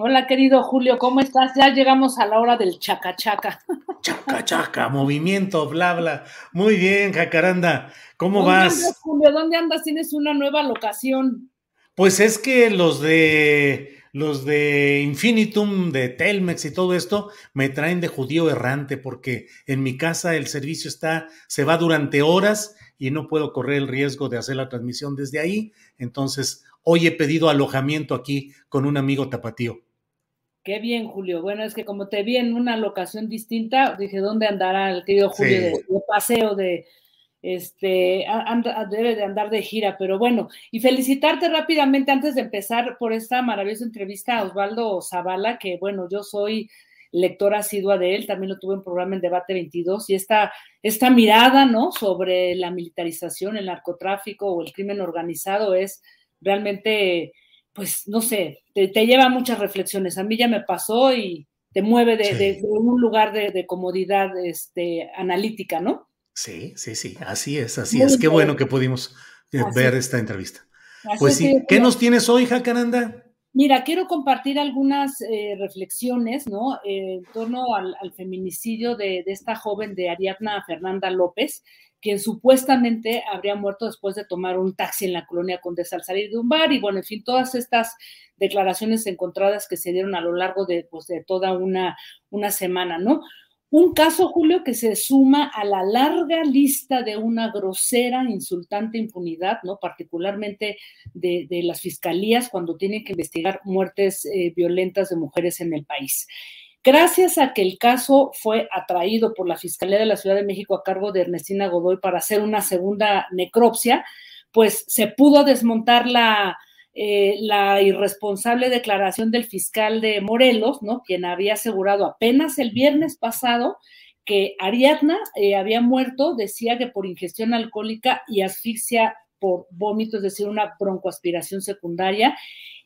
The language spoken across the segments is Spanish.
Hola, querido Julio, ¿cómo estás? Ya llegamos a la hora del chacachaca. Chaca, chaca, movimiento, bla, bla. Muy bien, Jacaranda. ¿Cómo ¿Dónde vas? Andas, Julio, ¿dónde andas? Tienes una nueva locación. Pues es que los de los de Infinitum, de Telmex y todo esto me traen de judío errante porque en mi casa el servicio está se va durante horas y no puedo correr el riesgo de hacer la transmisión desde ahí. Entonces, hoy he pedido alojamiento aquí con un amigo tapatío. Qué bien, Julio. Bueno, es que como te vi en una locación distinta, dije, ¿dónde andará el querido Julio Sí. de, de paseo de este anda- debe de andar de gira, pero bueno, y felicitarte rápidamente antes de empezar por esta maravillosa entrevista a Osvaldo Zavala, que bueno, yo soy lectora asidua de él, también lo tuve en programa en Debate 22, y esta, esta mirada, ¿no?, sobre la militarización, el narcotráfico o el crimen organizado es realmente, pues, no sé, te, te lleva a muchas reflexiones. A mí ya me pasó y te mueve de, Sí. de- de un lugar de, de comodidad este, analítica, ¿no? Sí, sí, sí, así es, así Muy es. Qué bueno que pudimos eh, Así ver es. esta entrevista. Así Pues es sí, ¿qué nos tienes hoy, Jacaranda? Mira, quiero compartir algunas eh, reflexiones, ¿no? Eh, en torno al, al feminicidio de, de esta joven de Ariadna Fernanda López, quien supuestamente habría muerto después de tomar un taxi en la colonia Condesa al salir de un bar. Y bueno, en fin, todas estas declaraciones encontradas que se dieron a lo largo de, pues, de toda una, una semana, ¿no? Un caso, Julio, que se suma a la larga lista de una grosera, insultante impunidad, ¿no? Particularmente de, las fiscalías cuando tienen que investigar muertes eh, violentas de mujeres en el país. Gracias a que el caso fue atraído por la Fiscalía de la Ciudad de México a cargo de Ernestina Godoy para hacer una segunda necropsia, pues se pudo desmontar la, eh, irresponsable declaración del fiscal de Morelos, ¿no? Quien había asegurado apenas el viernes pasado que Ariadna eh, había muerto, decía que por ingestión alcohólica y asfixia por vómito, es decir, una broncoaspiración secundaria,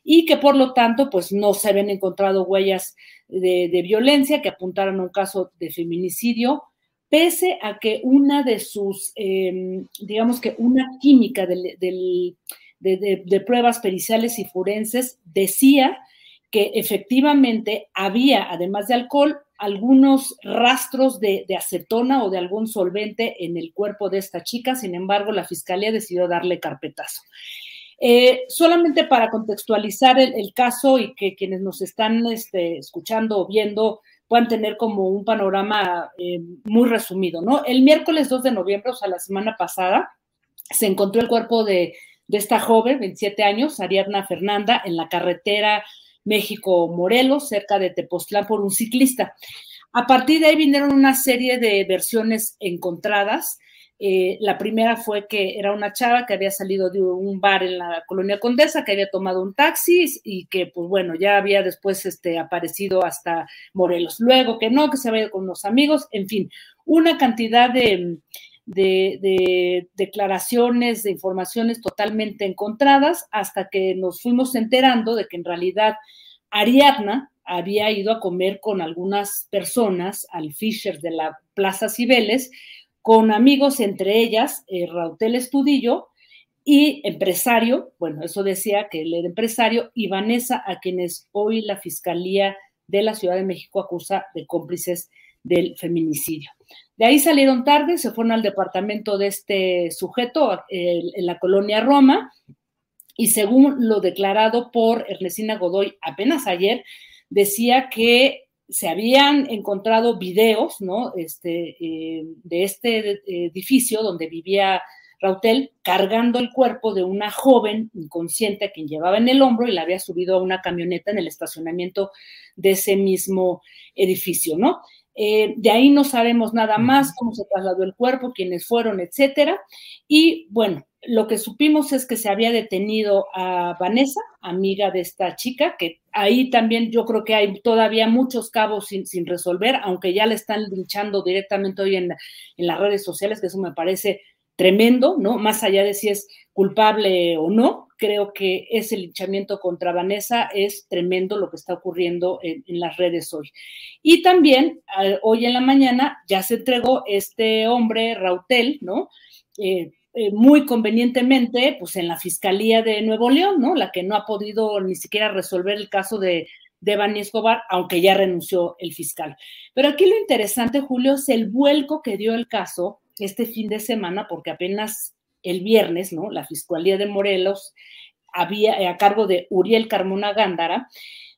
y que por lo tanto, pues no se habían encontrado huellas de, violencia que apuntaran a un caso de feminicidio, pese a que una de sus, eh, digamos que una química de, pruebas periciales y forenses decía que efectivamente había, además de alcohol, algunos rastros de, acetona o de algún solvente en el cuerpo de esta chica, sin embargo, la fiscalía decidió darle carpetazo. Eh, solamente para contextualizar el, caso y que quienes nos están este, escuchando o viendo puedan tener como un panorama eh, muy resumido, ¿no? El miércoles 2 de noviembre, o sea, la semana pasada, se encontró el cuerpo de, de esta joven, 27 años, Ariadna Fernanda, en la carretera México-Morelos, cerca de Tepoztlán, por un ciclista. A partir de ahí vinieron una serie de versiones encontradas. Eh, la primera fue que era una chava que había salido de un bar en la colonia Condesa, que había tomado un taxi y que, pues bueno, ya había después este, aparecido hasta Morelos. Luego que no, que se había ido con unos amigos, en fin, una cantidad de, de, de, declaraciones, de informaciones totalmente encontradas, hasta que nos fuimos enterando de que en realidad Ariadna había ido a comer con algunas personas al Fisher de la Plaza Cibeles, con amigos, entre ellas eh, Rautel Estudillo, y empresario, bueno, eso decía que era empresario, y Vanessa, a quienes hoy la Fiscalía de la Ciudad de México acusa de cómplices del feminicidio. De ahí salieron tarde, se fueron al departamento de este sujeto en la colonia Roma y según lo declarado por Ernestina Godoy apenas ayer, decía que se habían encontrado videos, ¿no? Este, eh, de este edificio donde vivía Rautel cargando el cuerpo de una joven inconsciente a quien llevaba en el hombro y la había subido a una camioneta en el estacionamiento de ese mismo edificio, ¿no? Eh, de ahí no sabemos nada más, cómo se trasladó el cuerpo, quiénes fueron, etcétera. Y bueno, lo que supimos es que se había detenido a Vanessa, amiga de esta chica, que ahí también yo creo que hay todavía muchos cabos sin, resolver, aunque ya le están linchando directamente hoy en, en las redes sociales, que eso me parece tremendo, ¿no? Más allá de si es culpable o no, creo que ese linchamiento contra Vanessa es tremendo lo que está ocurriendo en, las redes hoy. Y también hoy en la mañana ya se entregó este hombre, Rautel, ¿no? Eh, eh, muy convenientemente, pues en la Fiscalía de Nuevo León, ¿no? La que no ha podido ni siquiera resolver el caso de, de Escobar, aunque ya renunció el fiscal. Pero aquí lo interesante, Julio, es el vuelco que dio el caso este fin de semana, porque apenas el viernes, ¿no? La Fiscalía de Morelos había, eh, a cargo de Uriel Carmona Gándara,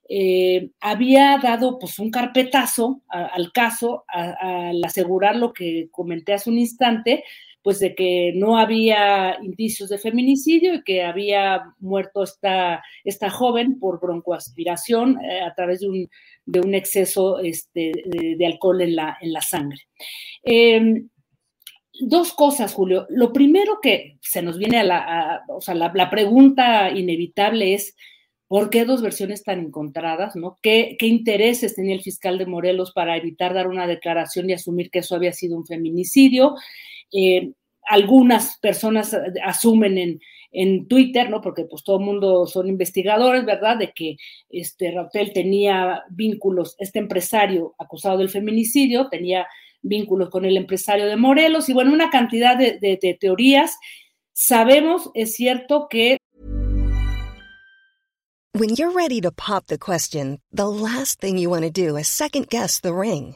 eh, había dado pues un carpetazo al caso al asegurar lo que comenté hace un instante, pues de que no había indicios de feminicidio y que había muerto esta, esta joven por broncoaspiración eh, a través de un, de un exceso este, de, alcohol en la, en la sangre. Em, dos cosas, Julio. Lo primero que se nos viene a la, o sea, la, pregunta inevitable es, ¿por qué dos versiones tan encontradas? ¿no? ¿Qué, intereses tenía el fiscal de Morelos para evitar dar una declaración y asumir que eso había sido un feminicidio? Eh, algunas personas asumen en, en Twitter, ¿no? Porque pues todo el mundo son investigadores, ¿verdad? De que este Rautel tenía vínculos, este empresario acusado del feminicidio tenía vínculos con el empresario de Morelos y bueno, una cantidad de, de, de teorías. Sabemos, es cierto que When you're ready to pop the question, the last thing you want to do is second guess the ring.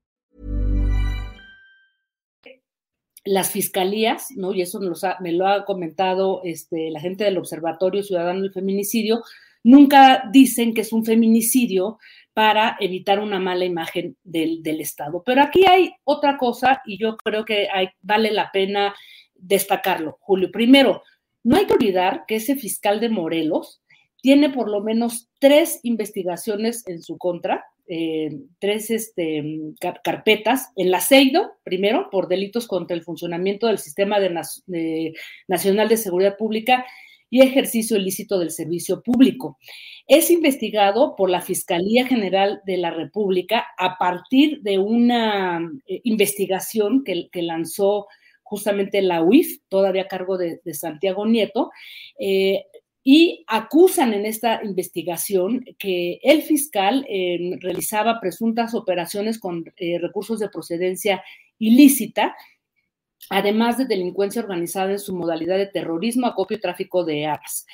Las fiscalías, ¿no? Y eso me lo ha, comentado este, la gente del Observatorio Ciudadano del Feminicidio, nunca dicen que es un feminicidio para evitar una mala imagen del, Estado. Pero aquí hay otra cosa y yo creo que vale la pena destacarlo, Julio. Primero, no hay que olvidar que ese fiscal de Morelos tiene por lo menos tres investigaciones en su contra, eh, tres este, carpetas en la primero, por delitos contra el funcionamiento del Sistema Nacional de Seguridad Pública y ejercicio ilícito del servicio público. Es investigado por la Fiscalía General de la República a partir de una eh, investigación que, lanzó justamente la UIF, todavía a cargo de, Santiago Nieto, eh, y acusan en esta investigación que el fiscal eh, realizaba presuntas operaciones con recursos de procedencia ilícita además de delincuencia organizada en su modalidad de terrorismo, acopio y tráfico de armas.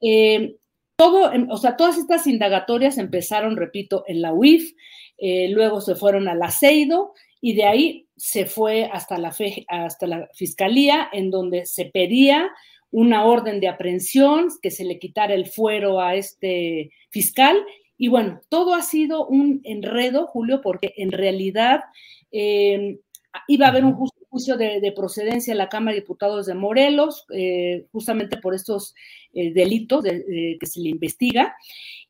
Eh, todo, em, o sea, todas estas indagatorias empezaron, repito, en la UIF, eh, luego se fueron al aceido y de ahí se fue hasta la, hasta la fiscalía, en donde se pedía una orden de aprehensión, que se le quitara el fuero a este fiscal Y bueno, todo ha sido un enredo, Julio, porque en realidad eh, iba a haber un juicio de, procedencia en la Cámara de Diputados de Morelos, eh, justamente por estos eh, delitos que se le investiga.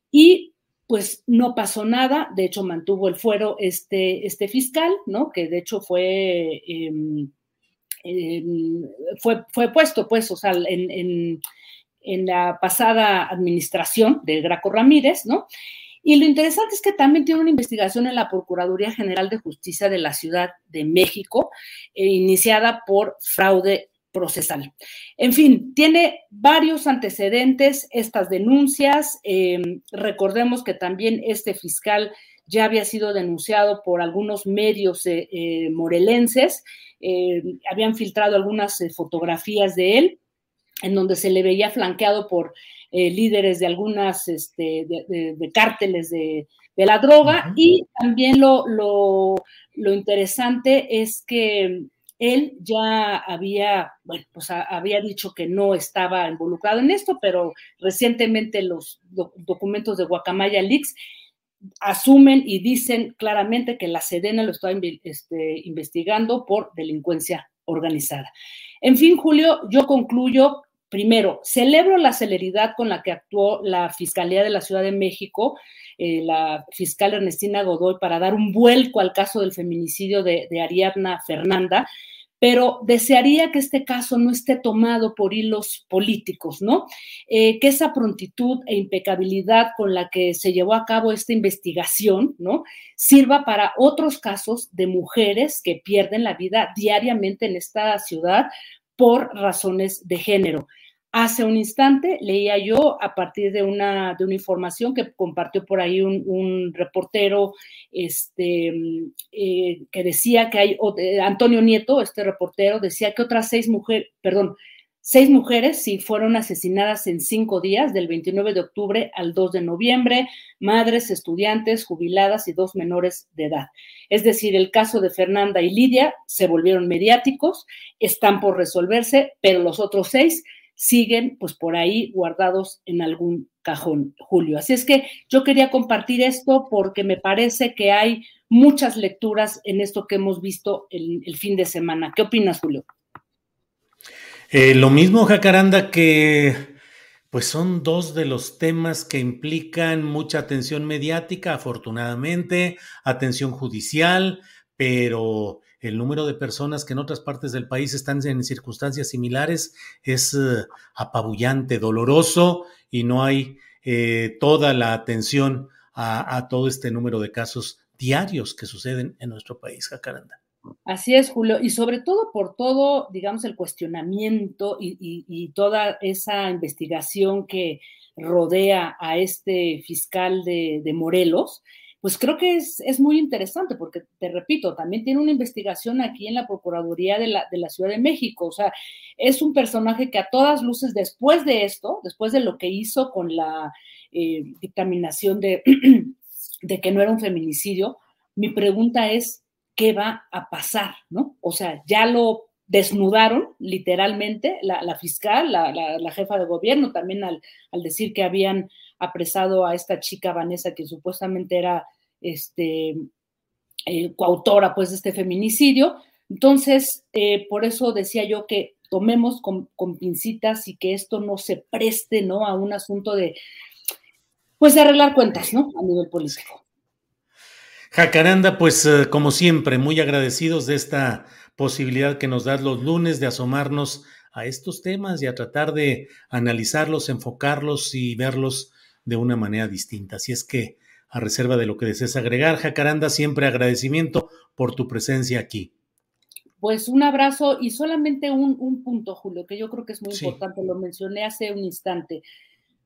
Y pues no pasó nada, de hecho mantuvo el fuero este, este fiscal, ¿no? Que de hecho fue, fue, puesto, pues, o sea, en, la pasada administración de Graco Ramírez, ¿no? Y lo interesante es que también tiene una investigación en la Procuraduría General de Justicia de la Ciudad de México, eh, iniciada por fraude procesal. En fin, tiene varios antecedentes estas denuncias. Em, recordemos que también este fiscal ya había sido denunciado por algunos medios eh, eh, morelenses, em, habían filtrado algunas eh, fotografías de él en donde se le veía flanqueado por líderes de algunas este, de, cárteles de, la droga. Y también lo, lo interesante es que él ya había, bueno, pues había dicho que no estaba involucrado en esto, pero recientemente los documentos de Guacamaya Leaks asumen y dicen claramente que la Sedena lo está este, investigando por delincuencia organizada. En fin, Julio, yo concluyo. Primero, celebro la celeridad con la que actuó la Fiscalía de la Ciudad de México, eh, la fiscal Ernestina Godoy, para dar un vuelco al caso del feminicidio de, de Ariadna Fernanda pero desearía que este caso no esté tomado por hilos políticos, ¿no? Eh, que esa prontitud e impecabilidad con la que se llevó a cabo esta investigación, ¿no? Sirva para otros casos de mujeres que pierden la vida diariamente en esta ciudad por razones de género. Hace un instante leía yo a partir de una, de una información que compartió por ahí un, reportero este, eh, que decía que hay, eh, Antonio Nieto, este reportero, decía que otras seis mujeres, perdón, seis mujeres sí fueron asesinadas en cinco días, del 29 de octubre al 2 de noviembre, madres, estudiantes, jubiladas y dos menores de edad. Es decir, el caso de Fernanda y Lidia se volvieron mediáticos, están por resolverse, pero los otros seis siguen pues por ahí guardados en algún cajón, Julio. Así es que yo quería compartir esto porque me parece que hay muchas lecturas en esto que hemos visto el, fin de semana. ¿Qué opinas, Julio? Eh, lo mismo, Jacaranda, que pues son dos de los temas que implican mucha atención mediática, afortunadamente, atención judicial, pero el número de personas que en otras partes del país están en circunstancias similares es eh, apabullante, doloroso y no hay eh, toda la atención a, todo este número de casos diarios que suceden en nuestro país, Jacaranda. Así es, Julio, y sobre todo por todo, digamos, el cuestionamiento y toda esa investigación que rodea a este fiscal de, de Morelos, pues creo que es, es, muy interesante porque, te repito, también tiene una investigación aquí en la Procuraduría de la, de la Ciudad de México. O sea, es un personaje que a todas luces, después de esto, después de lo que hizo con la eh, dictaminación de, de que no era un feminicidio, mi pregunta es, ¿qué va a pasar? ¿No? O sea, ya lo desnudaron literalmente la, fiscal, la, la, jefa de gobierno, también al, al, decir que habían apresado a esta chica Vanessa, que supuestamente era este, eh, coautora pues, de este feminicidio. Entonces, eh, por eso decía yo que tomemos con, pincitas y que esto no se preste, ¿no? A un asunto de, pues, de arreglar cuentas, ¿no? A nivel político. Jacaranda, pues, eh, como siempre, muy agradecidos de esta posibilidad que nos das los lunes de asomarnos a estos temas y a tratar de analizarlos, enfocarlos y verlos de una manera distinta. Así es que, a reserva de lo que desees agregar, Jacaranda, siempre agradecimiento por tu presencia aquí. Pues un abrazo y solamente un, punto, Julio, que yo creo que es muy importante, lo mencioné hace un instante.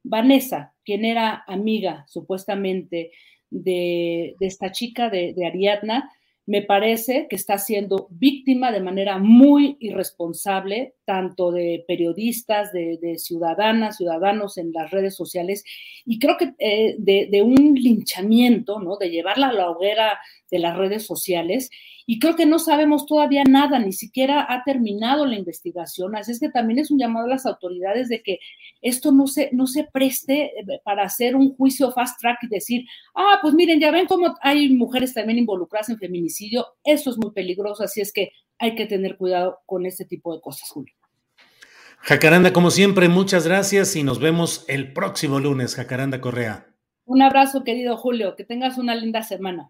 Vanessa, quien era amiga supuestamente de, esta chica, de, de Ariadna, me parece que está siendo víctima de manera muy irresponsable, tanto de periodistas, de, ciudadanas, ciudadanos en las redes sociales, y creo que eh, de, un linchamiento, ¿no? De llevarla a la hoguera de las redes sociales y creo que no sabemos todavía nada, ni siquiera ha terminado la investigación, así es que también es un llamado a las autoridades de que esto no se, no se preste eh, para hacer un juicio fast track y decir, ah, pues miren, ya ven cómo hay mujeres también involucradas en feminicidio, eso es muy peligroso, así es que hay que tener cuidado con este tipo de cosas, Julio. Jacaranda, como siempre, muchas gracias y nos vemos el próximo lunes, Jacaranda Correa. Un abrazo, querido Julio, que tengas una linda semana.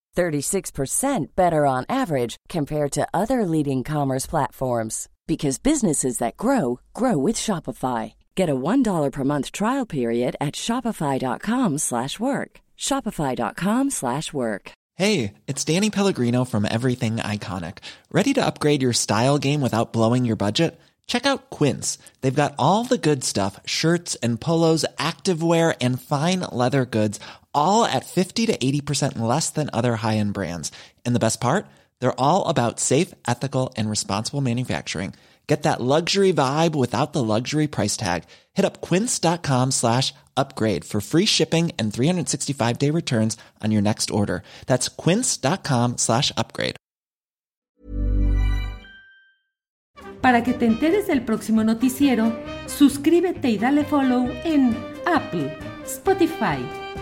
36% better on average compared to other leading commerce platforms because businesses that grow grow with Shopify. Get a $1 per month trial period at shopify.com/work. shopify.com/work. Hey, it's Danny Pellegrino from Everything Iconic. Ready to upgrade your style game without blowing your budget? Check out Quince. They've got all the good stuff, shirts and polos, activewear and fine leather goods all at 50 to 80% less than other high-end brands. And the best part? They're all about safe, ethical, and responsible manufacturing. Get that luxury vibe without the luxury price tag. Hit up quince.com slash upgrade for free shipping and 365-day returns on your next order. That's quince.com slash upgrade. Para que te enteres del próximo noticiero, suscríbete y dale follow en Apple, Spotify,